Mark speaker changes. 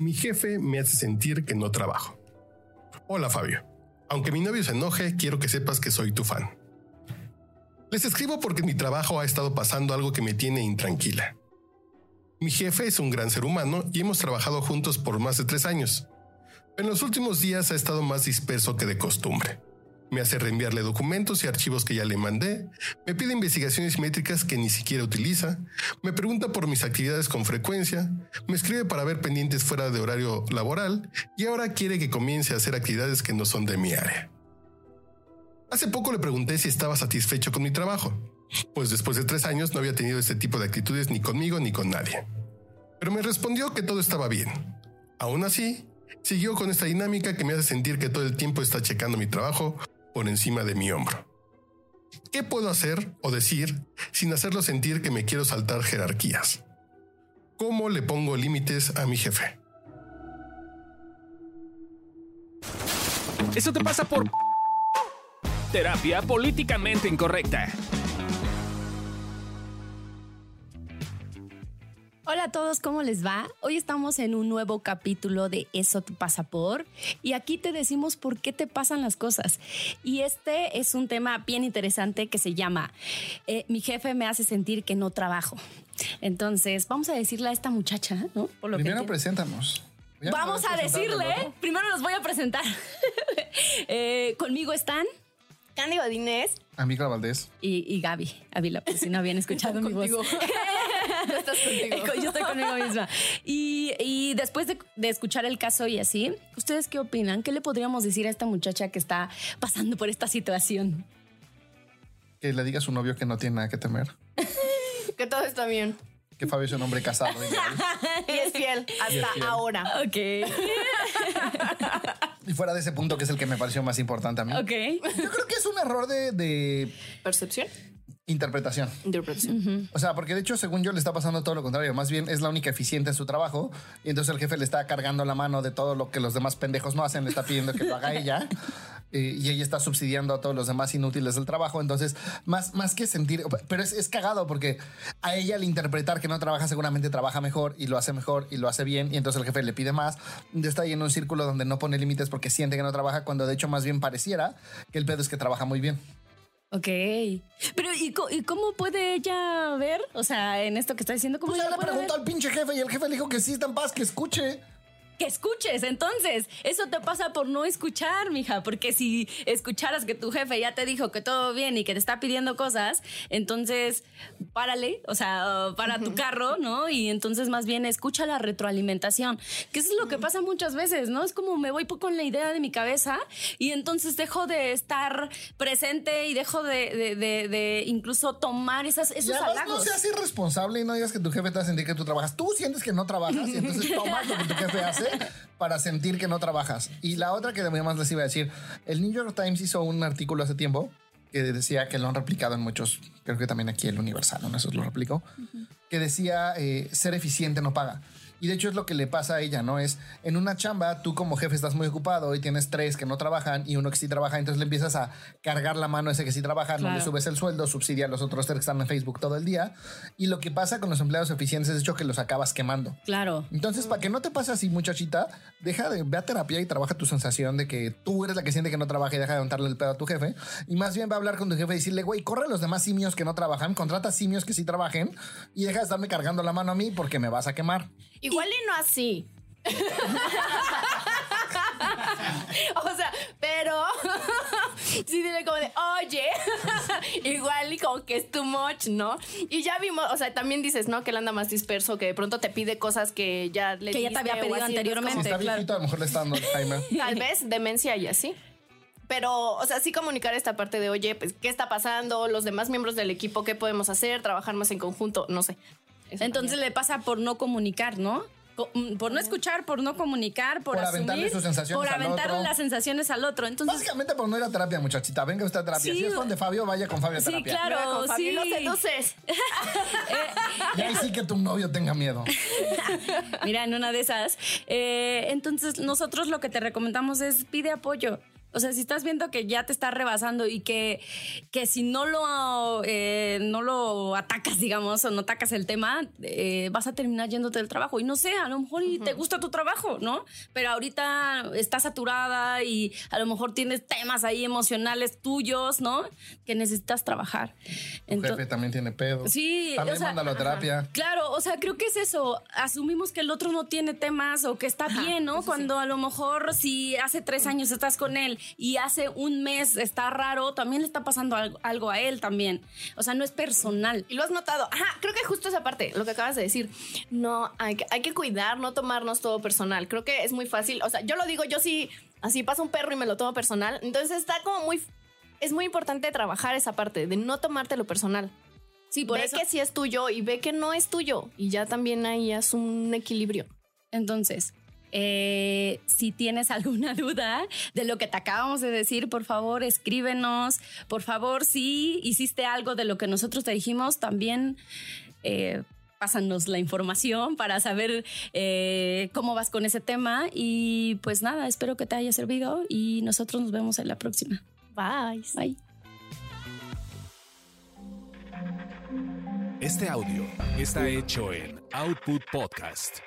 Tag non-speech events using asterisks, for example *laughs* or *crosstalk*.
Speaker 1: Mi jefe me hace sentir que no trabajo. Hola Fabio. Aunque mi novio se enoje, quiero que sepas que soy tu fan. Les escribo porque mi trabajo ha estado pasando algo que me tiene intranquila. Mi jefe es un gran ser humano y hemos trabajado juntos por más de tres años. En los últimos días ha estado más disperso que de costumbre. Me hace reenviarle documentos y archivos que ya le mandé, me pide investigaciones métricas que ni siquiera utiliza, me pregunta por mis actividades con frecuencia, me escribe para ver pendientes fuera de horario laboral y ahora quiere que comience a hacer actividades que no son de mi área. Hace poco le pregunté si estaba satisfecho con mi trabajo, pues después de tres años no había tenido este tipo de actitudes ni conmigo ni con nadie. Pero me respondió que todo estaba bien. Aún así, siguió con esta dinámica que me hace sentir que todo el tiempo está checando mi trabajo por encima de mi hombro. ¿Qué puedo hacer o decir sin hacerlo sentir que me quiero saltar jerarquías? ¿Cómo le pongo límites a mi jefe?
Speaker 2: Eso te pasa por terapia políticamente incorrecta.
Speaker 3: Hola a todos, ¿cómo les va? Hoy estamos en un nuevo capítulo de Eso te pasa por y aquí te decimos por qué te pasan las cosas. Y este es un tema bien interesante que se llama eh, Mi jefe me hace sentir que no trabajo. Entonces, vamos a decirle a esta muchacha, ¿no?
Speaker 4: Por lo Primero preséntanos.
Speaker 3: Vamos a decirle, primero los voy a presentar. *laughs* Eh, conmigo están Candy Godínez.
Speaker 4: Amiga Valdés.
Speaker 3: Y, y Gaby Ávila, por si no habían *laughs* escuchado mi voz. *laughs* *laughs*
Speaker 5: estás contigo.
Speaker 3: Yo estoy conmigo misma. Y, y después de, de, escuchar el caso y así, ¿ustedes qué opinan? ¿Qué le podríamos decir a esta muchacha que está pasando por esta situación?
Speaker 4: Que le diga a su novio que no tiene nada que temer. *laughs*
Speaker 5: que todo está bien.
Speaker 4: Que Fabio es un hombre casado. *laughs*
Speaker 5: y es fiel hasta fiel. ahora.
Speaker 3: Ok.
Speaker 4: y fuera de ese punto que es el que me pareció más importante a mí.
Speaker 3: Ok.
Speaker 4: Yo creo que es un error de... de...
Speaker 5: ¿Percepción?
Speaker 4: Interpretación.
Speaker 5: Interpretación. Uh
Speaker 4: -huh. O sea, porque de hecho, según yo, le está pasando todo lo contrario. Más bien es la única eficiente en su trabajo. Y entonces el jefe le está cargando la mano de todo lo que los demás pendejos no hacen. Le está pidiendo que lo haga ella. *laughs* Y ella está subsidiando a todos los demás inútiles del trabajo. Entonces, más, más que sentir. Pero es, es cagado porque a ella al interpretar que no trabaja, seguramente trabaja mejor y lo hace mejor y lo hace bien. Y entonces el jefe le pide más. Está ahí en un círculo donde no pone límites porque siente que no trabaja, cuando de hecho más bien pareciera que el pedo es que trabaja muy bien.
Speaker 3: Ok. Pero, ¿y, ¿y, cómo puede ella ver? O sea, en esto que está diciendo, ¿cómo
Speaker 4: pues
Speaker 3: ella
Speaker 4: le preguntó al pinche jefe y el jefe le dijo que sí está en paz, que escuche
Speaker 3: que escuches. Entonces, eso te pasa por no escuchar, mija, porque si escucharas que tu jefe ya te dijo que todo bien y que te está pidiendo cosas, entonces párale, o sea, para tu carro, ¿no? Y entonces más bien escucha la retroalimentación, que eso es lo que pasa muchas veces, ¿no? Es como me voy con la idea de mi cabeza y entonces dejo de estar presente y dejo de, de, de, de incluso tomar esas, esos
Speaker 4: ya,
Speaker 3: halagos.
Speaker 4: No seas irresponsable y no digas que tu jefe te va a sentir que tú trabajas. Tú sientes que no trabajas y entonces *laughs* tomas lo que tu jefe hace *laughs* para sentir que no trabajas. Y la otra que además les iba a decir, el New York Times hizo un artículo hace tiempo que decía que lo han replicado en muchos, creo que también aquí el Universal, ¿no? Eso lo replicó, uh -huh. que decía eh, ser eficiente no paga. Y de hecho es lo que le pasa a ella, ¿no? Es en una chamba, tú como jefe estás muy ocupado y tienes tres que no trabajan y uno que sí trabaja, entonces le empiezas a cargar la mano a ese que sí trabaja, claro. no le subes el sueldo, subsidia a los otros tres que están en Facebook todo el día. Y lo que pasa con los empleados eficientes es de hecho que los acabas quemando.
Speaker 3: Claro.
Speaker 4: Entonces, para que no te pase así, muchachita, deja de, ve a terapia y trabaja tu sensación de que tú eres la que siente que no trabaja y deja de montarle el pedo a tu jefe. Y más bien va a hablar con tu jefe y decirle, güey, corre a los demás simios que no trabajan, contrata simios que sí trabajen y deja de estarme cargando la mano a mí porque me vas a quemar.
Speaker 5: Igual y no así. *laughs* o sea, pero *laughs* sí dile como de, oye, *laughs* igual y como que es too much, ¿no? Y ya vimos, o sea, también dices, ¿no? Que él anda más disperso, que de pronto te pide cosas que ya le
Speaker 3: Que ya te había pedido anteriormente.
Speaker 4: Si está
Speaker 3: claro.
Speaker 4: viejito, a lo mejor le está dando.
Speaker 5: Tal vez demencia y así. Pero, o sea, sí comunicar esta parte de, oye, pues, ¿qué está pasando? Los demás miembros del equipo, ¿qué podemos hacer? Trabajar más en conjunto, no sé.
Speaker 3: Eso Entonces también. le pasa por no comunicar, ¿no? por no escuchar, por no comunicar, por,
Speaker 4: por
Speaker 3: asumir,
Speaker 4: aventarle sus sensaciones
Speaker 3: por
Speaker 4: al
Speaker 3: aventarle
Speaker 4: otro.
Speaker 3: las sensaciones al otro. Entonces,
Speaker 4: Básicamente por no ir a terapia, muchachita. Venga usted a terapia.
Speaker 3: Sí,
Speaker 4: si es fan de Fabio, vaya con Fabio a
Speaker 3: sí,
Speaker 4: terapia.
Speaker 3: claro,
Speaker 5: Pero con Fabio
Speaker 3: sí.
Speaker 5: lo seduces. *laughs*
Speaker 4: y ahí sí que tu novio tenga miedo. *laughs*
Speaker 3: Mira, en una de esas. Eh, entonces, nosotros lo que te recomendamos es pide apoyo. O sea, si estás viendo que ya te está rebasando y que, que si no lo, eh, no lo atacas, digamos, o no atacas el tema, eh, vas a terminar yéndote del trabajo. Y no sé, a lo mejor y te gusta tu trabajo, ¿no? Pero ahorita estás saturada y a lo mejor tienes temas ahí emocionales tuyos, ¿no? Que necesitas trabajar.
Speaker 4: Tu jefe también tiene pedo.
Speaker 3: Sí,
Speaker 4: También
Speaker 3: o sea,
Speaker 4: mándalo a terapia.
Speaker 3: Claro, o sea, creo que es eso. Asumimos que el otro no tiene temas o que está bien, ¿no? Cuando a lo mejor si hace tres años estás con él y hace un mes está raro, también le está pasando algo, algo a él también. O sea, no es personal.
Speaker 5: Y lo has notado. Ajá, creo que justo esa parte, lo que acabas de decir. No, hay que, hay que cuidar, no tomarnos todo personal. Creo que es muy fácil. O sea, yo lo digo, yo sí, así pasa un perro y me lo tomo personal. Entonces está como muy. Es muy importante trabajar esa parte de no tomártelo personal.
Speaker 3: Sí, por
Speaker 5: ve
Speaker 3: eso.
Speaker 5: que sí es tuyo y ve que no es tuyo. Y ya también ahí es un equilibrio.
Speaker 3: Entonces, eh, si tienes *laughs* alguna duda de lo que te acabamos de decir, por favor, escríbenos. Por favor, si hiciste algo de lo que nosotros te dijimos, también eh, pásanos la información para saber eh, cómo vas con ese tema. Y pues nada, espero que te haya servido y nosotros nos vemos en la próxima.
Speaker 5: Bye.
Speaker 3: Bye.
Speaker 2: Este audio está hecho en Output Podcast.